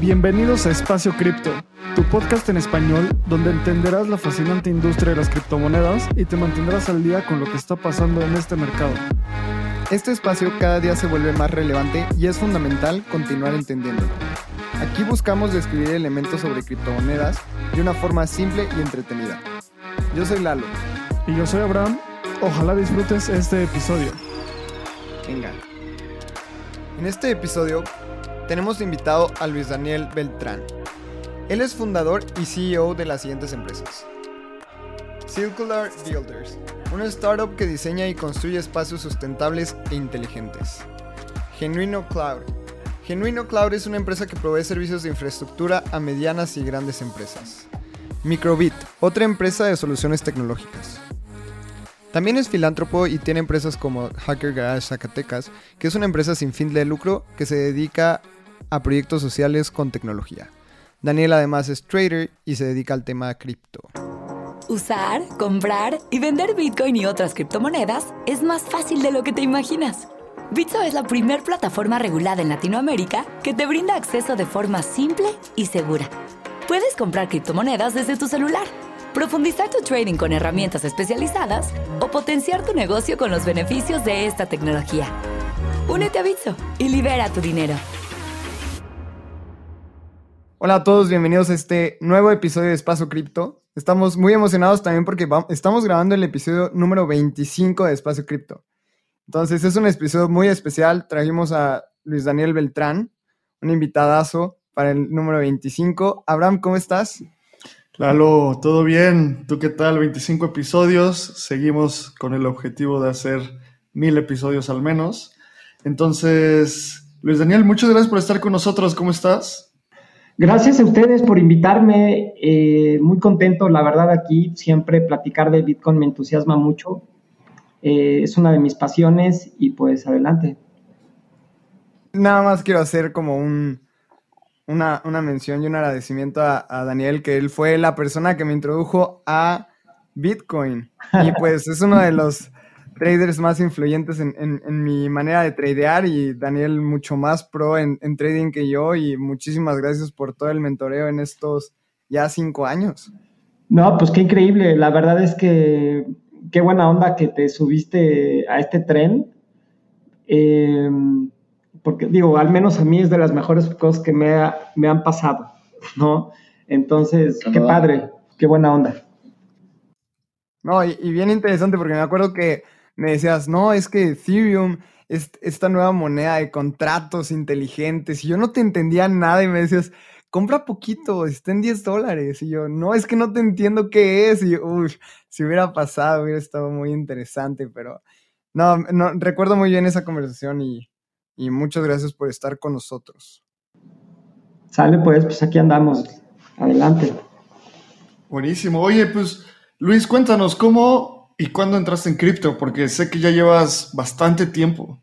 Bienvenidos a Espacio Cripto, tu podcast en español donde entenderás la fascinante industria de las criptomonedas y te mantendrás al día con lo que está pasando en este mercado. Este espacio cada día se vuelve más relevante y es fundamental continuar entendiéndolo. Aquí buscamos describir elementos sobre criptomonedas de una forma simple y entretenida. Yo soy Lalo. Y yo soy Abraham. Ojalá disfrutes este episodio. Venga. En este episodio tenemos invitado a Luis Daniel Beltrán. Él es fundador y CEO de las siguientes empresas. Circular Builders, una startup que diseña y construye espacios sustentables e inteligentes. Genuino Cloud. Genuino Cloud es una empresa que provee servicios de infraestructura a medianas y grandes empresas. Microbit, otra empresa de soluciones tecnológicas. También es filántropo y tiene empresas como Hacker Garage Zacatecas, que es una empresa sin fin de lucro que se dedica a proyectos sociales con tecnología. Daniel además es trader y se dedica al tema cripto. Usar, comprar y vender Bitcoin y otras criptomonedas es más fácil de lo que te imaginas. Bitso es la primer plataforma regulada en Latinoamérica que te brinda acceso de forma simple y segura. Puedes comprar criptomonedas desde tu celular, profundizar tu trading con herramientas especializadas o potenciar tu negocio con los beneficios de esta tecnología. Únete a Bitso y libera tu dinero. Hola a todos, bienvenidos a este nuevo episodio de Espacio Cripto. Estamos muy emocionados también porque estamos grabando el episodio número 25 de Espacio Cripto. Entonces es un episodio muy especial. Trajimos a Luis Daniel Beltrán, un invitadazo para el número 25. Abraham, ¿cómo estás? Lalo, todo bien. ¿Tú qué tal? 25 episodios. Seguimos con el objetivo de hacer mil episodios al menos. Entonces, Luis Daniel, muchas gracias por estar con nosotros. ¿Cómo estás? Gracias a ustedes por invitarme. Eh, muy contento, la verdad, aquí siempre platicar de Bitcoin me entusiasma mucho. Eh, es una de mis pasiones y pues adelante. Nada más quiero hacer como un, una, mención y un agradecimiento a, a, Daniel, que él fue la persona que me introdujo a Bitcoin. Y pues es uno de los traders más influyentes en, mi manera de tradear y Daniel mucho más pro en, trading que yo y muchísimas gracias por todo el mentoreo en estos ya cinco años. No, pues qué increíble. La verdad es que qué buena onda que te subiste a este tren. Em, porque digo, al menos a mí es de las mejores cosas que me, me han pasado, ¿no? Entonces, qué padre, qué buena onda. No, y bien interesante porque me acuerdo que me decías, no, es que Ethereum es esta nueva moneda de contratos inteligentes, y yo no te entendía nada y me decías, compra poquito, está en 10 dólares, y yo, no, es que no te entiendo qué es, y uff, si hubiera pasado, hubiera estado muy interesante, pero no, no recuerdo muy bien esa conversación y, y muchas gracias por estar con nosotros. Sale pues, pues aquí andamos, adelante. Buenísimo, oye, pues Luis, cuéntanos, ¿cómo ¿Y cuándo entraste en cripto? Porque sé que ya llevas bastante tiempo.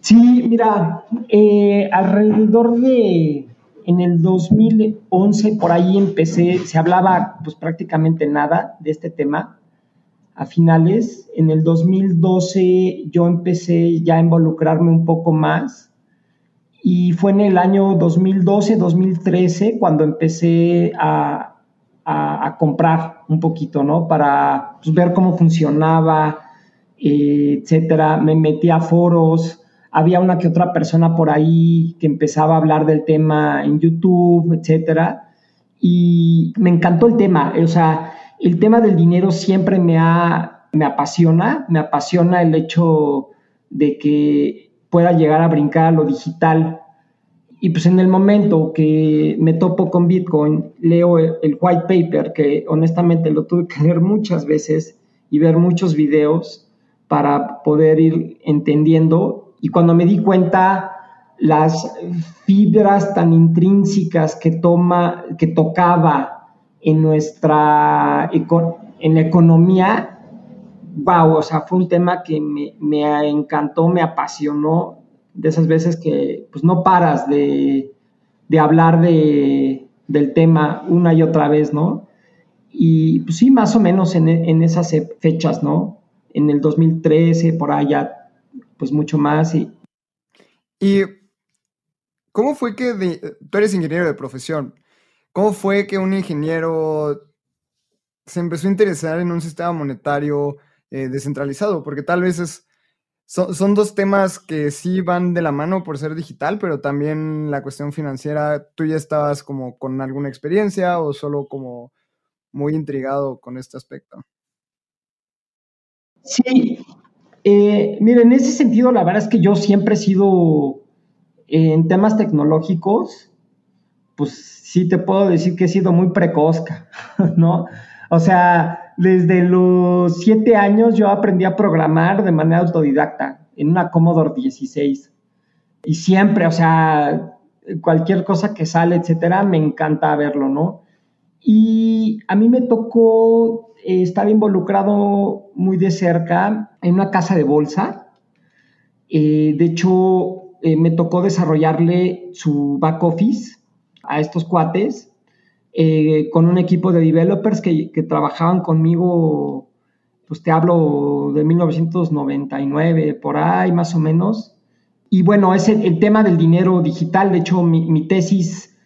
Sí, mira, eh, alrededor de en el 2011 por ahí empecé, se hablaba pues prácticamente nada de este tema a finales. En el 2012 yo empecé ya a involucrarme un poco más y fue en el año 2012, 2013 cuando empecé a, a, comprar un poquito, ¿no? Para pues, ver cómo funcionaba, eh, etcétera. Me metí a foros, había una que otra persona por ahí que empezaba a hablar del tema en YouTube, etcétera. Y me encantó el tema, o sea, el tema del dinero siempre me, ha, me apasiona, me apasiona el hecho de que pueda llegar a brincar a lo digital y pues en el momento que me topo con Bitcoin, leo el white paper, que honestamente lo tuve que leer muchas veces y ver muchos videos para poder ir entendiendo. Y cuando me di cuenta las fibras tan intrínsecas que, toma, que tocaba en nuestra en la economía, wow, o sea, fue un tema que me, me encantó, me apasionó de esas veces que pues no paras de, hablar de, del tema una y otra vez, ¿no? Y pues sí, más o menos en, en esas fechas, ¿no? En el 2013, por allá, pues mucho más. Y, ¿Y cómo fue que tú eres ingeniero de profesión? ¿Cómo fue que un ingeniero se empezó a interesar en un sistema monetario eh, descentralizado? Porque tal vez es, son, dos temas que sí van de la mano por ser digital, pero también la cuestión financiera, ¿tú ya estabas como con alguna experiencia o solo como muy intrigado con este aspecto? Sí, eh, en ese sentido, la verdad es que yo siempre he sido eh, en temas tecnológicos, pues sí te puedo decir que he sido muy precozca, ¿no? O sea, desde los siete años yo aprendí a programar de manera autodidacta en una Commodore 16. Y siempre, o sea, cualquier cosa que sale, etcétera, me encanta verlo, ¿no? Y a mí me tocó eh, estar involucrado muy de cerca en una casa de bolsa. Eh, de hecho, eh, me tocó desarrollarle su back office a estos cuates con un equipo de developers que, trabajaban conmigo, pues te hablo de 1999, por ahí más o menos. Y bueno, es el, tema del dinero digital. De hecho, mi tesis,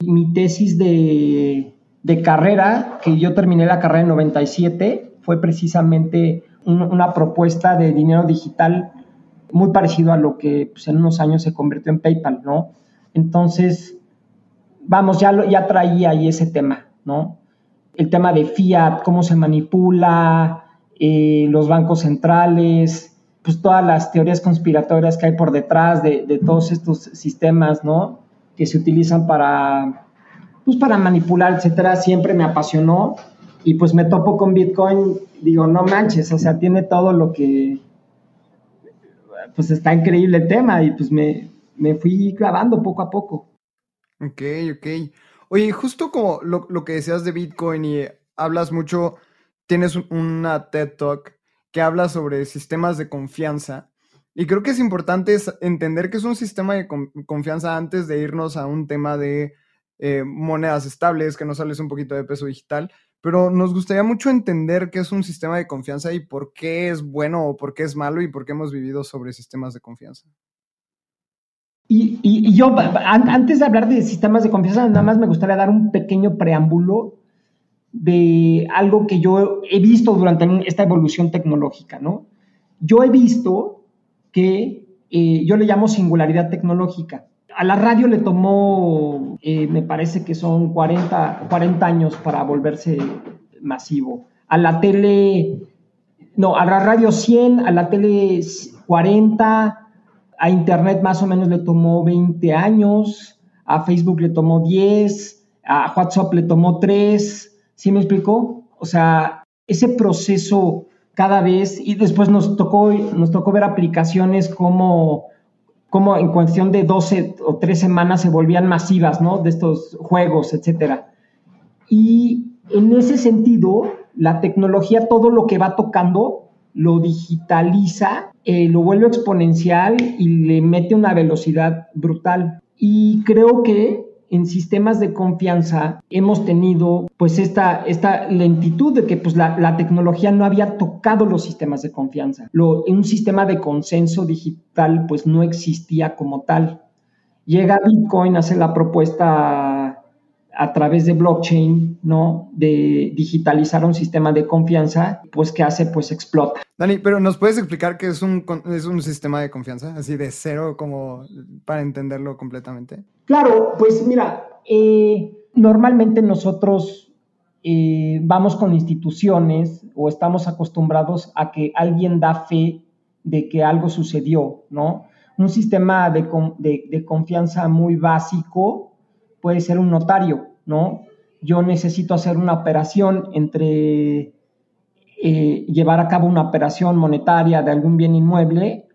mi tesis de, de carrera, que yo terminé la carrera en 97, fue precisamente una propuesta de dinero digital muy parecido a lo que pues, en unos años se convirtió en PayPal, ¿no? Entonces, vamos, ya, lo, ya traía ahí ese tema, ¿no? El tema de fiat, cómo se manipula, eh, los bancos centrales, pues todas las teorías conspiratorias que hay por detrás de, de todos estos sistemas, ¿no? Que se utilizan para pues para manipular, etcétera, siempre me apasionó y pues me topo con Bitcoin, digo, no manches, o sea, tiene todo lo que, pues está increíble el tema y pues me, me fui clavando poco a poco. Ok, ok. Oye, justo como lo, lo que decías de Bitcoin y hablas mucho, tienes una TED Talk que habla sobre sistemas de confianza. Y creo que es importante entender que es un sistema de confianza antes de irnos a un tema de eh, monedas estables, que no sales un poquito de peso digital, pero nos gustaría mucho entender qué es un sistema de confianza y por qué es bueno o por qué es malo y por qué hemos vivido sobre sistemas de confianza. Y, yo, antes de hablar de sistemas de confianza, nada más me gustaría dar un pequeño preámbulo de algo que yo he visto durante esta evolución tecnológica, ¿no? Yo he visto que eh, yo le llamo singularidad tecnológica a la radio le tomó, eh, me parece que son 40, 40 años para volverse masivo. A la tele, no, a la radio 100, a la tele 40, a Internet más o menos le tomó 20 años, a Facebook le tomó 10, a WhatsApp le tomó 3, ¿sí me explicó? O sea, ese proceso cada vez, y después nos tocó, nos tocó ver aplicaciones como como en cuestión de 12 o 3 semanas se volvían masivas, ¿no? De estos juegos, etcétera. Y en ese sentido, la tecnología, todo lo que va tocando, lo digitaliza, eh, lo vuelve exponencial y le mete una velocidad brutal. Y creo que en sistemas de confianza hemos tenido pues esta, esta lentitud de que pues la, tecnología no había tocado los sistemas de confianza. Lo, un sistema de consenso digital pues no existía como tal. Llega Bitcoin, hace la propuesta a través de blockchain, ¿no? De digitalizar un sistema de confianza, pues ¿qué hace? Pues explota. Dani, pero ¿nos puedes explicar qué es un, es un sistema de confianza? Así de cero, como para entenderlo completamente. Claro, pues mira, eh, normalmente nosotros eh, vamos con instituciones o estamos acostumbrados a que alguien da fe de que algo sucedió, ¿no? Un sistema de, de confianza muy básico puede ser un notario, ¿no? Yo necesito hacer una operación entre eh, llevar a cabo una operación monetaria de algún bien inmueble,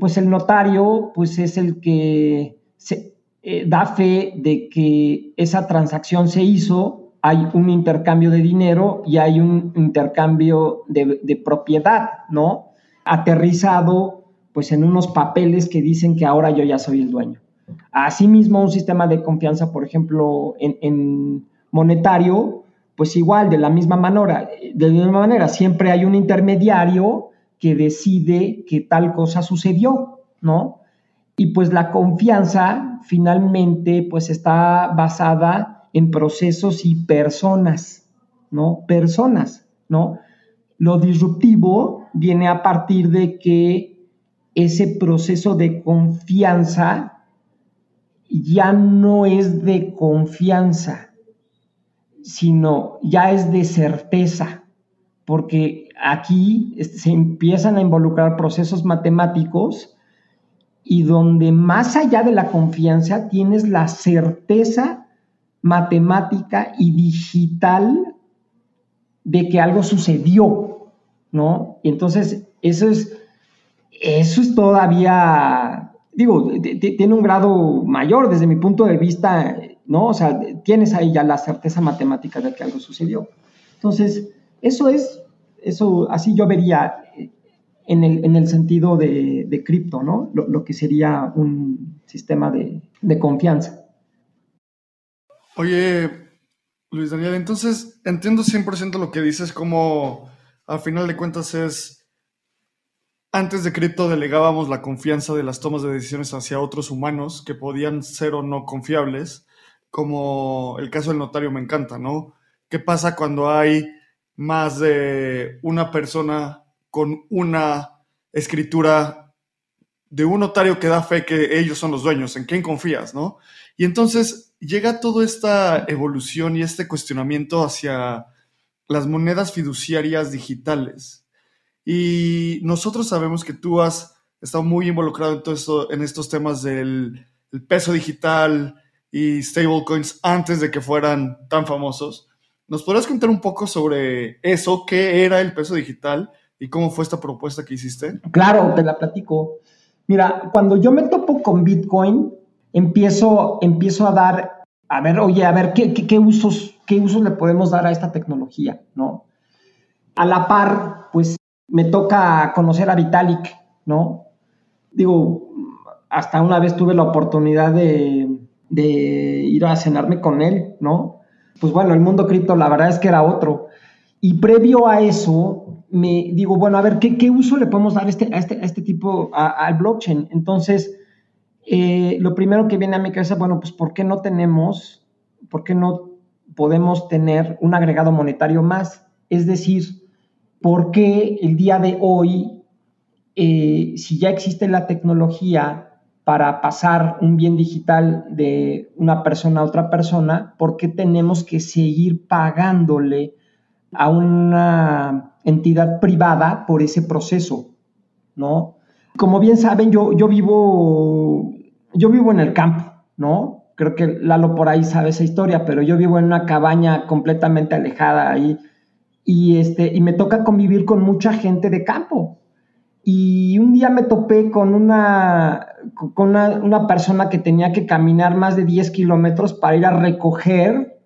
pues el notario pues es el que se, eh, da fe de que esa transacción se hizo, hay un intercambio de dinero y hay un intercambio de, propiedad, ¿no? Aterrizado pues en unos papeles que dicen que ahora yo ya soy el dueño. Asimismo, un sistema de confianza, por ejemplo, en, monetario, pues igual, de la misma manera, de la misma manera, siempre hay un intermediario que decide que tal cosa sucedió, ¿no? Y pues la confianza finalmente pues está basada en procesos y personas, ¿no? Personas, ¿no? Lo disruptivo viene a partir de que ese proceso de confianza ya no es de confianza, sino ya es de certeza, porque aquí se empiezan a involucrar procesos matemáticos y donde más allá de la confianza tienes la certeza matemática y digital de que algo sucedió, ¿no? Y entonces eso es, eso es todavía, digo, tiene un grado mayor desde mi punto de vista, ¿no? O sea, tienes ahí ya la certeza matemática de que algo sucedió. Entonces, eso es, eso, así yo vería en el, sentido de, cripto, ¿no? Lo, que sería un sistema de, de confianza. Oye, Luis Daniel, entonces entiendo 100% lo que dices, como al final de cuentas es, antes de cripto delegábamos la confianza de las tomas de decisiones hacia otros humanos que podían ser o no confiables, como el caso del notario me encanta, ¿no? ¿Qué pasa cuando hay más de una persona con una escritura de un notario que da fe que ellos son los dueños, en quién confías, ¿no? Y entonces llega toda esta evolución y este cuestionamiento hacia las monedas fiduciarias digitales. Y nosotros sabemos que tú has estado muy involucrado en, todo esto, en estos temas del peso digital y stablecoins antes de que fueran tan famosos. ¿Nos podrás contar un poco sobre eso? ¿Qué era el peso digital? ¿Y cómo fue esta propuesta que hiciste? Claro, te la platico. Mira, cuando yo me topo con Bitcoin, empiezo, empiezo a dar, a ver, oye, a ver, ¿qué, usos, ¿qué usos le podemos dar a esta tecnología? ¿no? A la par, pues me toca conocer a Vitalik, ¿no? Digo, hasta una vez tuve la oportunidad de, de ir a cenarme con él, ¿no? Pues bueno, el mundo cripto la verdad es que era otro. Y previo a eso, me digo, bueno, a ver, ¿qué, uso le podemos dar a este, a este, este tipo, al blockchain? Entonces, eh, lo primero que viene a mi cabeza, bueno, pues ¿por qué no tenemos, por qué no podemos tener un agregado monetario más? Es decir, ¿por qué el día de hoy, eh, si ya existe la tecnología para pasar un bien digital de una persona a otra persona, ¿por qué tenemos que seguir pagándole? A una entidad privada por ese proceso, ¿no? Como bien saben, yo, yo, vivo, yo vivo en el campo, ¿no? Creo que Lalo por ahí sabe esa historia, pero yo vivo en una cabaña completamente alejada ahí y, este, y me toca convivir con mucha gente de campo. Y un día me topé con una, con una, una persona que tenía que caminar más de 10 kilómetros para ir a recoger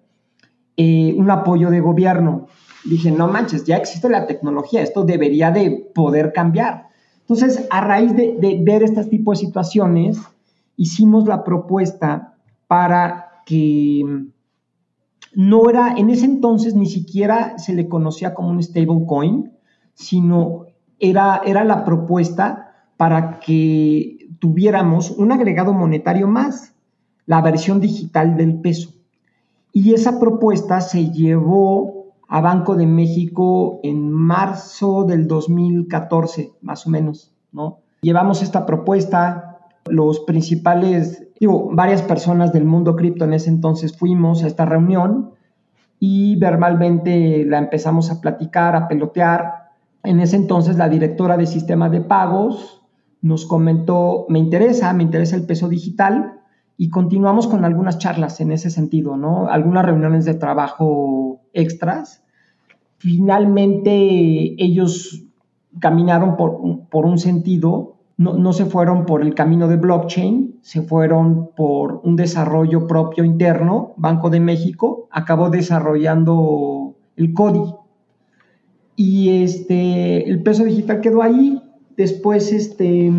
eh, un apoyo de gobierno dije, no manches, ya existe la tecnología, esto debería de poder cambiar. Entonces, a raíz de, ver este tipo de situaciones, hicimos la propuesta para que no era, en ese entonces ni siquiera se le conocía como un stablecoin, sino era, era la propuesta para que tuviéramos un agregado monetario más, la versión digital del peso. Y esa propuesta se llevó a Banco de México en marzo del 2014, más o menos, ¿no? Llevamos esta propuesta, los principales, digo, varias personas del mundo cripto en ese entonces fuimos a esta reunión y verbalmente la empezamos a platicar, a pelotear. En ese entonces la directora de sistema de pagos nos comentó, me interesa, me interesa el peso digital y continuamos con algunas charlas en ese sentido, ¿no? Algunas reuniones de trabajo extras. Finalmente ellos caminaron por, un sentido, no, se fueron por el camino de blockchain, se fueron por un desarrollo propio interno. Banco de México acabó desarrollando el CODI. Y este, el peso digital quedó ahí. Después, este,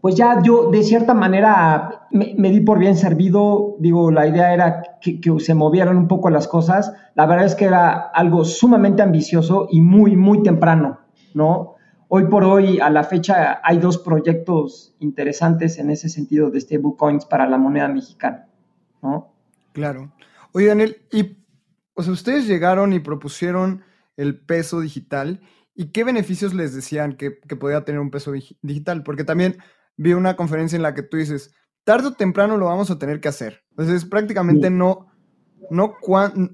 pues ya yo de cierta manera me, di por bien servido, digo, la idea era que, se movieran un poco las cosas, la verdad es que era algo sumamente ambicioso y muy, muy temprano, ¿no? Hoy por hoy, a la fecha, hay dos proyectos interesantes en ese sentido de stablecoins para la moneda mexicana, ¿no? Claro. Oye, Daniel, y o sea, ustedes llegaron y propusieron el peso digital, ¿y qué beneficios les decían que, que podía tener un peso digital? Porque también vi una conferencia en la que tú dices, tarde o temprano lo vamos a tener que hacer. Entonces, prácticamente no, no,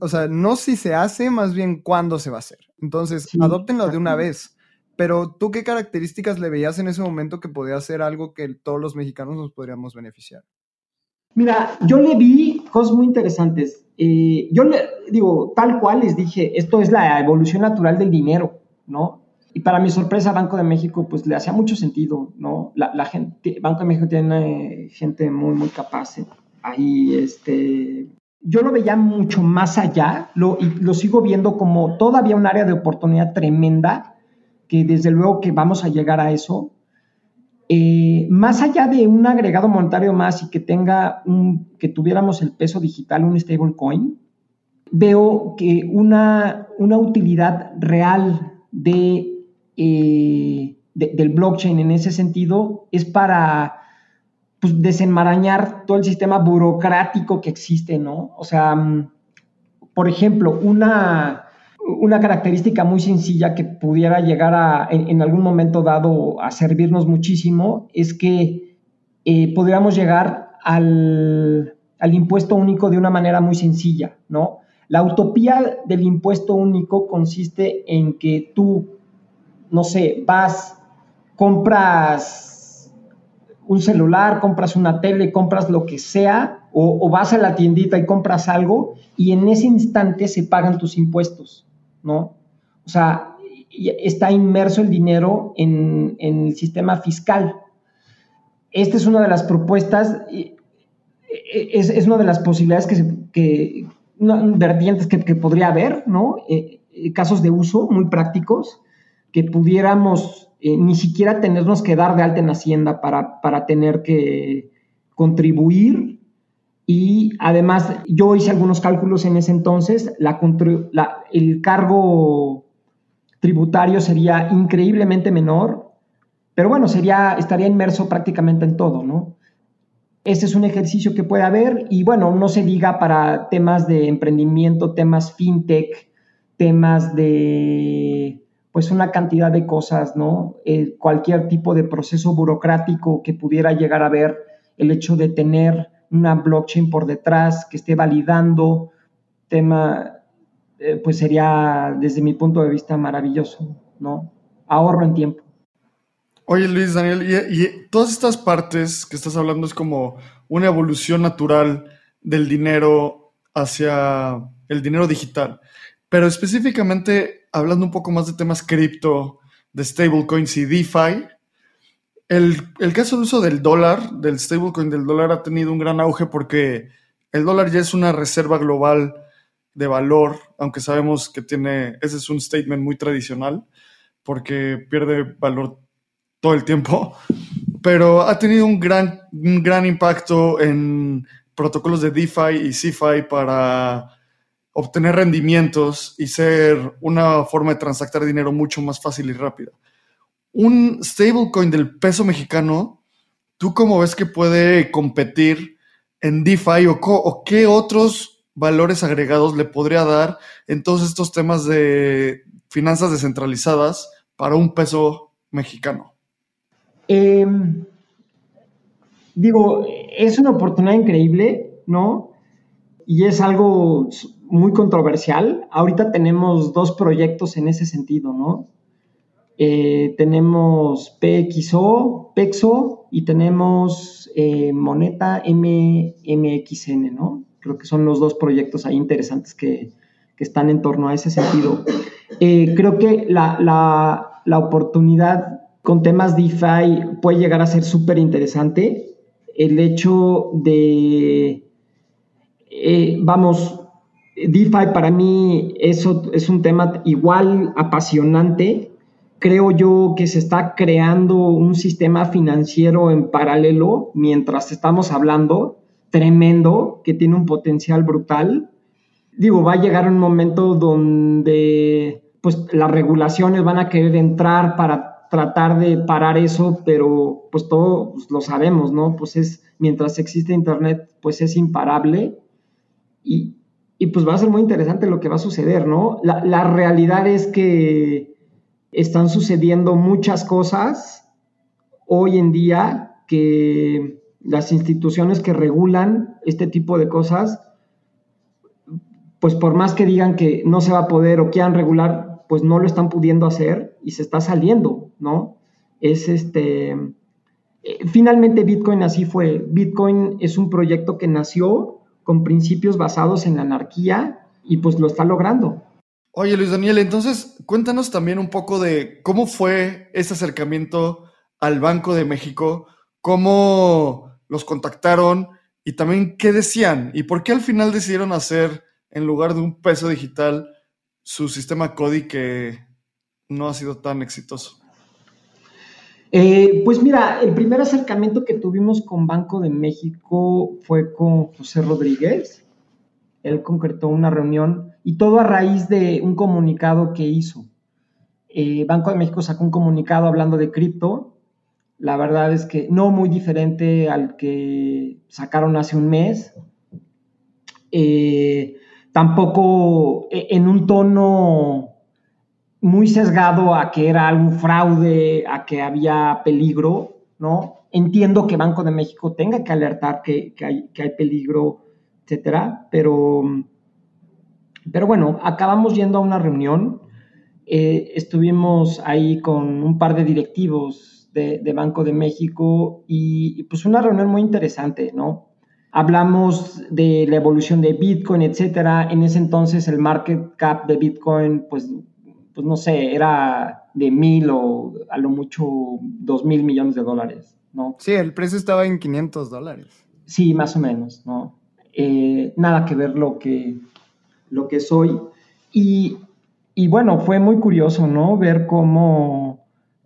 o sea, no si se hace, más bien cuándo se va a hacer. Entonces, adoptenlo de una vez. Pero tú, ¿qué características le veías en ese momento que podía ser algo que todos los mexicanos nos podríamos beneficiar? Mira, yo le vi cosas muy interesantes. Eh, yo le digo, tal cual les dije, esto es la evolución natural del dinero, ¿no? Y para mi sorpresa, Banco de México, pues le hacía mucho sentido, ¿no? La, gente, Banco de México tiene gente muy, muy capaz. ¿eh? Ahí, este, yo lo veía mucho más allá, lo, y lo sigo viendo como todavía un área de oportunidad tremenda, que desde luego que vamos a llegar a eso. Eh, más allá de un agregado monetario más y que tenga un, que tuviéramos el peso digital, un stablecoin, veo que una, una utilidad real de eh, del blockchain en ese sentido es para pues, desenmarañar todo el sistema burocrático que existe, ¿no? O sea, mm, por ejemplo, una, una característica muy sencilla que pudiera llegar a, en, algún momento dado a servirnos muchísimo es que eh, podríamos llegar al, al impuesto único de una manera muy sencilla, ¿no? La utopía del impuesto único consiste en que tú no sé, vas, compras un celular, compras una tele, compras lo que sea, o, vas a la tiendita y compras algo, y en ese instante se pagan tus impuestos, ¿no? O sea, está inmerso el dinero en, el sistema fiscal. Esta es una de las propuestas, es, una de las posibilidades que, que vertientes que, podría haber, ¿no? Eh, eh, casos de uso muy prácticos que pudiéramos eh, ni siquiera tenernos que dar de alta en Hacienda para, para tener que contribuir. Y además, yo hice algunos cálculos en ese entonces, la, el cargo tributario sería increíblemente menor, pero bueno, sería, estaría inmerso prácticamente en todo, ¿no? Ese es un ejercicio que puede haber y bueno, no se diga para temas de emprendimiento, temas fintech, temas de pues una cantidad de cosas, ¿no? Eh, cualquier tipo de proceso burocrático que pudiera llegar a ver, el hecho de tener una blockchain por detrás que esté validando, tema, eh, pues sería desde mi punto de vista maravilloso, ¿no? Ahorro en tiempo. Oye Luis, Daniel, y, y todas estas partes que estás hablando es como una evolución natural del dinero hacia el dinero digital. Pero específicamente, hablando un poco más de temas cripto, de stablecoins y DeFi, el, el, caso de uso del dólar, del stablecoin del dólar, ha tenido un gran auge porque el dólar ya es una reserva global de valor, aunque sabemos que tiene, ese es un statement muy tradicional, porque pierde valor todo el tiempo, pero ha tenido un gran, un gran impacto en protocolos de DeFi y CeFi para obtener rendimientos y ser una forma de transactar dinero mucho más fácil y rápida. Un stablecoin del peso mexicano, ¿tú cómo ves que puede competir en DeFi o, o qué otros valores agregados le podría dar en todos estos temas de finanzas descentralizadas para un peso mexicano? Em, digo, es una oportunidad increíble, ¿no? Y es algo muy controversial. Ahorita tenemos dos proyectos en ese sentido, ¿no? Eh, tenemos PXO, PEXO y tenemos eh, Moneta MMXN, ¿no? Creo que son los dos proyectos ahí interesantes que, están en torno a ese sentido. Eh, creo que la, la, oportunidad con temas DeFi puede llegar a ser súper interesante. El hecho de, vamos, DeFi para mí eso es un tema igual apasionante creo yo que se está creando un sistema financiero en paralelo mientras estamos hablando, tremendo, que tiene un potencial brutal. Digo, va a llegar un momento donde pues las regulaciones van a querer entrar para tratar de parar eso, pero pues todos lo sabemos, ¿no? Pues es, mientras existe Internet, pues es imparable y, y pues va a ser muy interesante lo que va a suceder, ¿no? La, la realidad es que están sucediendo muchas cosas hoy en día que las instituciones que regulan este tipo de cosas, pues por más que digan que no se va a poder o quieran regular, pues no lo están pudiendo hacer y se está saliendo, ¿no? Es este... eh, Finalmente Bitcoin así fue. Bitcoin es un proyecto que nació con principios basados en la anarquía y pues lo está logrando. Oye, Luis Daniel, entonces cuéntanos también un poco de cómo fue ese acercamiento al Banco de México, cómo los contactaron y también qué decían y por qué al final decidieron hacer, en lugar de un peso digital, su sistema CODI que no ha sido tan exitoso. Eh, pues mira, el primer acercamiento que tuvimos con Banco de México fue con José Rodríguez. Él concretó una reunión y todo a raíz de un comunicado que hizo. Eh, Banco de México sacó un comunicado hablando de cripto. La verdad es que no muy diferente al que sacaron hace un mes. Eh, tampoco eh, en un tono muy sesgado a que era algún fraude, a que había peligro, ¿no? Entiendo que Banco de México tenga que alertar que, que, hay, que hay, peligro, etcétera, pero, pero bueno, acabamos yendo a una reunión, eh, estuvimos ahí con un par de directivos de, de Banco de México y, y, pues una reunión muy interesante, ¿no? Hablamos de la evolución de Bitcoin, etcétera. En ese entonces el market cap de Bitcoin, pues pues no sé, era de mil o a lo mucho dos mil millones de dólares, ¿no? Sí, el precio estaba en 500 dólares. Sí, más o menos, ¿no? Eh, nada que ver lo que, lo que soy. Y, y bueno, fue muy curioso, ¿no? Ver cómo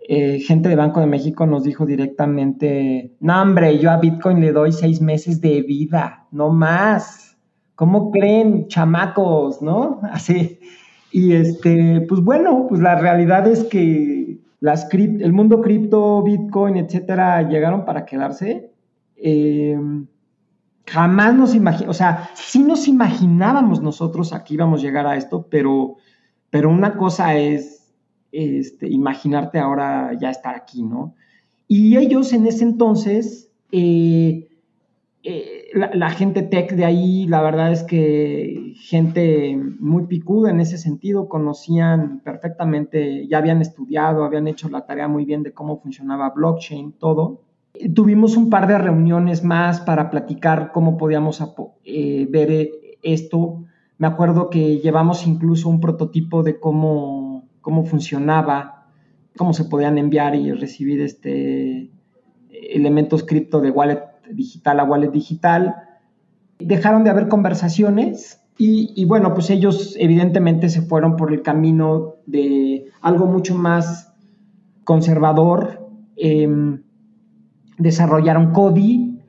eh, gente de Banco de México nos dijo directamente, no, hombre, yo a Bitcoin le doy seis meses de vida, no más. ¿Cómo creen, chamacos, no? Así. Y este, pues bueno, pues la realidad es que las el mundo cripto, Bitcoin, etcétera, llegaron para quedarse. Eh, jamás nos imaginamos, o sea, sí nos imaginábamos nosotros aquí íbamos a llegar a esto, pero, pero una cosa es este, imaginarte ahora ya estar aquí, ¿no? Y ellos en ese entonces, eh, eh, la, gente tech de ahí, la verdad es que gente muy picuda en ese sentido, conocían perfectamente, ya habían estudiado, habían hecho la tarea muy bien de cómo funcionaba blockchain, todo. Tuvimos un par de reuniones más para platicar cómo podíamos eh, ver esto. Me acuerdo que llevamos incluso un prototipo de cómo, cómo funcionaba, cómo se podían enviar y recibir este, elementos cripto de wallet digital a wallet digital. Dejaron de haber conversaciones y, bueno, pues ellos evidentemente se fueron por el camino de algo mucho más conservador. Eh, desarrollaron CODI.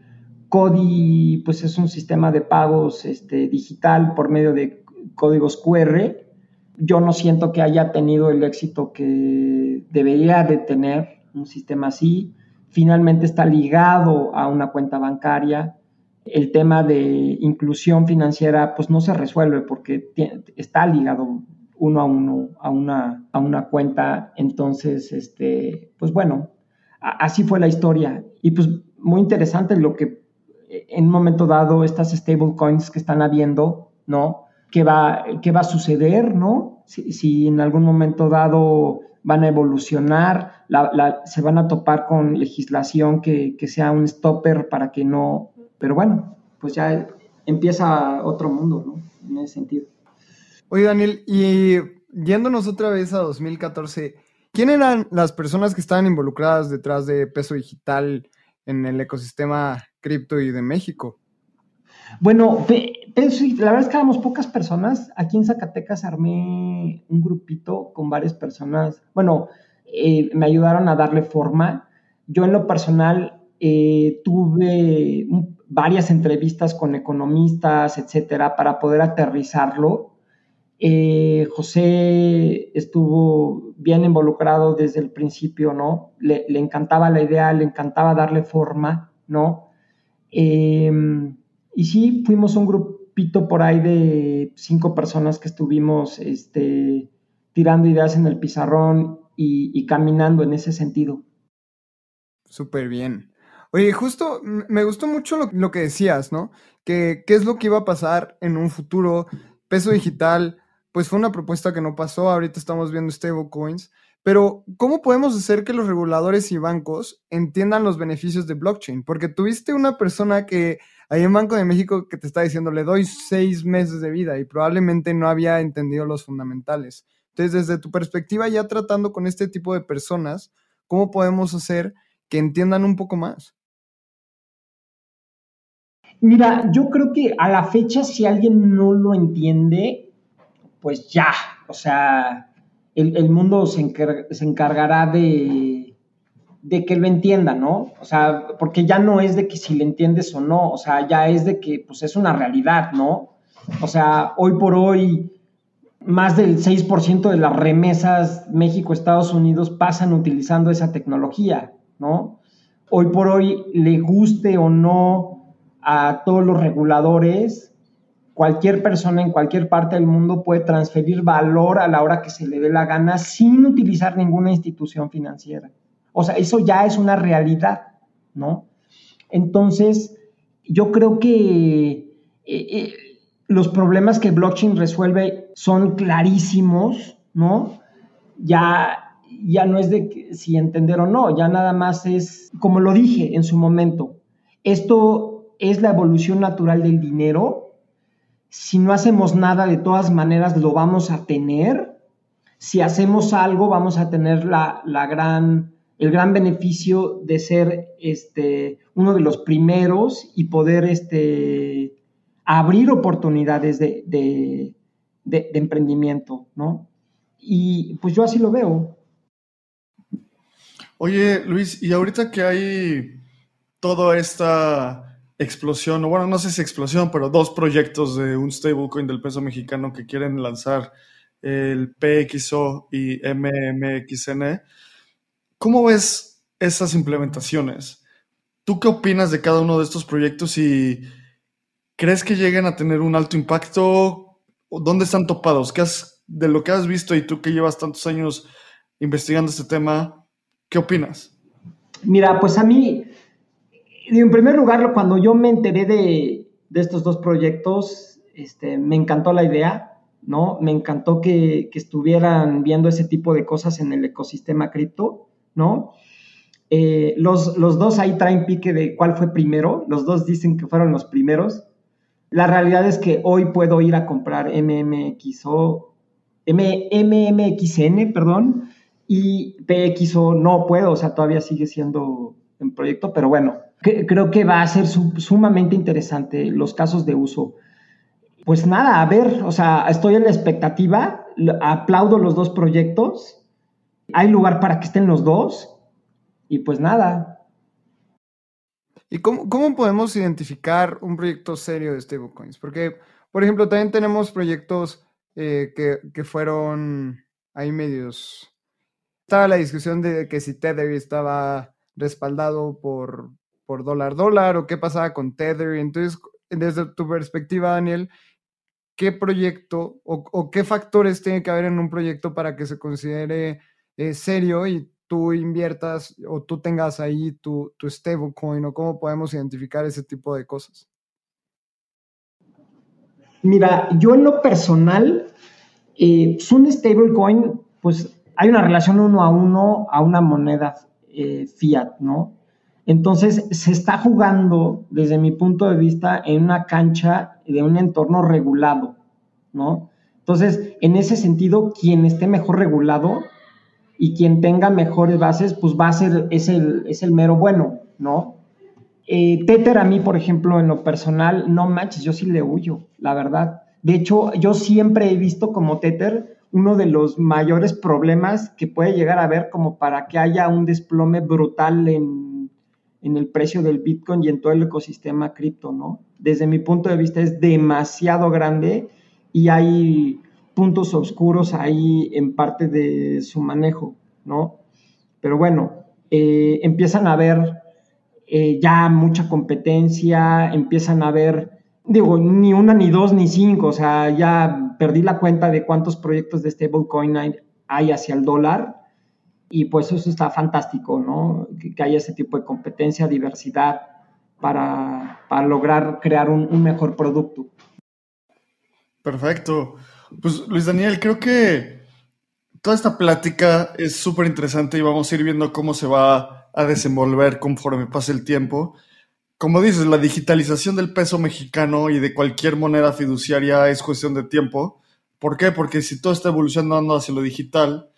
CODI pues es un sistema de pagos este, digital por medio de códigos QR. Yo no siento que haya tenido el éxito que debería de tener un sistema así finalmente está ligado a una cuenta bancaria. El tema de inclusión financiera pues no se resuelve porque está ligado uno a uno a una, a una cuenta. Entonces, este, pues bueno, así fue la historia. Y pues muy interesante lo que en un momento dado estas stablecoins que están habiendo, ¿no? ¿Qué va, qué va a suceder, ¿no? Si, si en algún momento dado van a evolucionar, la, la, se van a topar con legislación que, que, sea un stopper para que no, pero bueno, pues ya empieza otro mundo, ¿no? En ese sentido. Oye, Daniel, y yéndonos otra vez a 2014, ¿quién eran las personas que estaban involucradas detrás de Peso Digital en el ecosistema cripto y de México? Bueno, Peso, la verdad es que éramos pocas personas. Aquí en Zacatecas armé un grupito con varias personas. Bueno, eh, me ayudaron a darle forma. Yo en lo personal eh, tuve varias entrevistas con economistas, etcétera, para poder aterrizarlo. Eh, José estuvo bien involucrado desde el principio, ¿no? Le, encantaba la idea, le encantaba darle forma, ¿no? y sí, fuimos un grupito por ahí de cinco personas que estuvimos este, tirando ideas en el pizarrón y, caminando en ese sentido. Súper bien. Oye, justo me gustó mucho lo, que decías, ¿no? Que qué es lo que iba a pasar en un futuro. Peso digital, pues fue una propuesta que no pasó. Ahorita estamos viendo stablecoins. Pero, ¿cómo podemos hacer que los reguladores y bancos entiendan los beneficios de blockchain? Porque tuviste una persona que hay en Banco de México que te está diciendo, le doy seis meses de vida y probablemente no había entendido los fundamentales. Entonces, desde tu perspectiva, ya tratando con este tipo de personas, ¿cómo podemos hacer que entiendan un poco más? Mira, yo creo que a la fecha, si alguien no lo entiende, pues ya, o sea, el, mundo se, encargará de, de que lo entienda, ¿no? O sea, porque ya no es de que si le entiendes o no, o sea, ya es de que pues es una realidad, ¿no? O sea, hoy por hoy más del 6% de las remesas México-Estados Unidos pasan utilizando esa tecnología, ¿no? Hoy por hoy, le guste o no a todos los reguladores, cualquier persona en cualquier parte del mundo puede transferir valor a la hora que se le dé la gana sin utilizar ninguna institución financiera. O sea, eso ya es una realidad, ¿no? Entonces, yo creo que eh, eh, los problemas que blockchain resuelve son clarísimos, ¿no? Ya, ya no es de si entender o no, ya nada más es, como lo dije en su momento, esto es la evolución natural del dinero. Si no hacemos nada, de todas maneras lo vamos a tener. Si hacemos algo, vamos a tener la, gran, el gran beneficio de ser este, uno de los primeros y poder este, abrir oportunidades de, emprendimiento, ¿no? Y pues yo así lo veo. Oye, Luis, y ahorita que hay toda esta explosión, o bueno, no sé si explosión, pero dos proyectos de un stablecoin del peso mexicano que quieren lanzar el PXO y MMXN, ¿cómo ves esas implementaciones? ¿Tú qué opinas de cada uno de estos proyectos y ¿Crees que lleguen a tener un alto impacto? ¿Dónde están topados? ¿Qué has, de lo que has visto y tú que llevas tantos años investigando este tema, ¿qué opinas? Mira, pues a mí, en primer lugar, cuando yo me enteré de, estos dos proyectos, este, me encantó la idea, ¿no? Me encantó que, estuvieran viendo ese tipo de cosas en el ecosistema cripto, ¿no? Eh, los, dos ahí traen pique de cuál fue primero, los dos dicen que fueron los primeros, la realidad es que hoy puedo ir a comprar MMXO, MMXN, perdón, y PXO no puedo, o sea, todavía sigue siendo en proyecto, pero bueno, creo que va a ser sumamente interesante los casos de uso. Pues nada, a ver, o sea, estoy en la expectativa, aplaudo los dos proyectos, hay lugar para que estén los dos, y pues nada, ¿Y cómo, podemos identificar un proyecto serio de stablecoins? Porque, por ejemplo, también tenemos proyectos eh, que, fueron ahí medios. Estaba la discusión de que si Tether estaba respaldado por, por dólar dólar o qué pasaba con Tether. Entonces, desde tu perspectiva, Daniel, ¿qué proyecto o, qué factores tiene que haber en un proyecto para que se considere eh, serio y tú inviertas o tú tengas ahí tu, tu stablecoin o cómo podemos identificar ese tipo de cosas? Mira, yo en lo personal, eh, pues un stablecoin, pues hay una relación uno a uno a una moneda eh, fiat, ¿no? Entonces se está jugando, desde mi punto de vista, en una cancha de un entorno regulado, ¿no? Entonces, en ese sentido, quien esté mejor regulado, y quien tenga mejores bases, pues va a ser, es el, es el mero bueno, ¿no? Eh, Tether a mí, por ejemplo, en lo personal, no manches, yo sí le huyo, la verdad. De hecho, yo siempre he visto como Tether uno de los mayores problemas que puede llegar a haber como para que haya un desplome brutal en, en el precio del Bitcoin y en todo el ecosistema cripto, ¿no? Desde mi punto de vista es demasiado grande y hay puntos oscuros ahí en parte de su manejo, ¿no? Pero bueno, eh, empiezan a haber eh, ya mucha competencia, empiezan a haber, digo, ni una, ni dos, ni cinco, o sea, ya perdí la cuenta de cuántos proyectos de stablecoin hay, hay hacia el dólar y pues eso está fantástico, ¿no? Que, haya ese tipo de competencia, diversidad para, para lograr crear un, un mejor producto. Perfecto. Pues Luis Daniel, creo que toda esta plática es súper interesante y vamos a ir viendo cómo se va a desenvolver conforme pase el tiempo. Como dices, la digitalización del peso mexicano y de cualquier moneda fiduciaria es cuestión de tiempo. ¿Por qué? Porque si todo está evolucionando hacia lo digital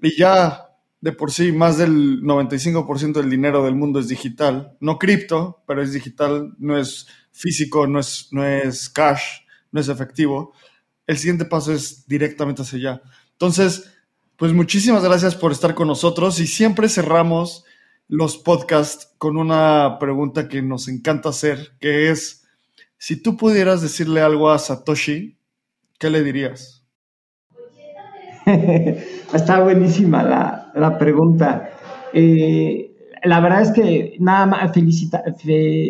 y ya de por sí más del 95% del dinero del mundo es digital, no cripto, pero es digital, no es físico, no es, no es cash, no es efectivo el siguiente paso es directamente hacia allá. Entonces, pues muchísimas gracias por estar con nosotros y siempre cerramos los podcasts con una pregunta que nos encanta hacer, que es, si tú pudieras decirle algo a Satoshi, ¿qué le dirías? Está buenísima la, pregunta. Eh, la verdad es que nada más felicita,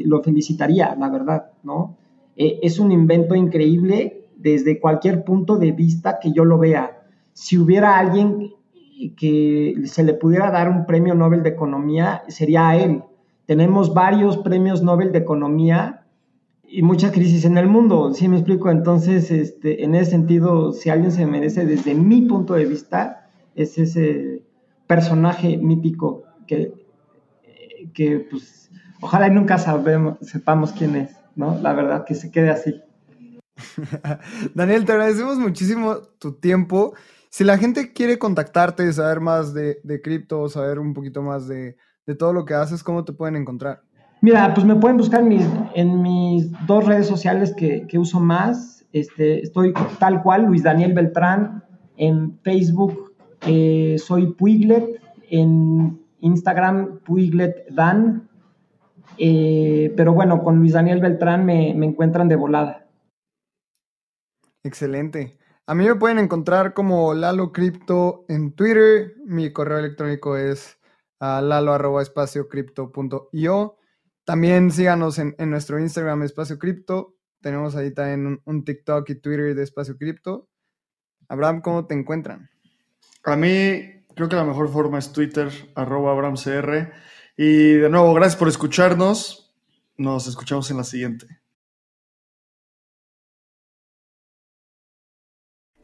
lo felicitaría, la verdad, ¿no? Eh, es un invento increíble desde cualquier punto de vista que yo lo vea. Si hubiera alguien que se le pudiera dar un premio Nobel de Economía, sería a él. Tenemos varios premios Nobel de Economía y mucha crisis en el mundo, ¿sí me explico? Entonces, este, en ese sentido, si alguien se merece, desde mi punto de vista, es ese personaje mítico que, que pues, ojalá nunca sabemos, sepamos quién es, ¿no? La verdad, que se quede así. Daniel, te agradecemos muchísimo tu tiempo. Si la gente quiere contactarte, saber más de, de cripto, saber un poquito más de, todo lo que haces, ¿cómo te pueden encontrar? Mira, pues me pueden buscar en mis, en mis dos redes sociales que, uso más. Este, estoy tal cual, Luis Daniel Beltrán. En Facebook eh, soy Puiglet. En Instagram, Puiglet Dan. Eh, pero bueno, con Luis Daniel Beltrán me, me encuentran de volada. Excelente. A mí me pueden encontrar como Lalo Crypto en Twitter. Mi correo electrónico es uh, lalo.espaciocrypto.io. También síganos en, nuestro Instagram Espacio Cripto. Tenemos ahí también un, TikTok y Twitter de Espacio Cripto. Abraham, ¿cómo te encuentran? A mí creo que la mejor forma es Twitter, arroba AbrahamCR. Y de nuevo, gracias por escucharnos. Nos escuchamos en la siguiente.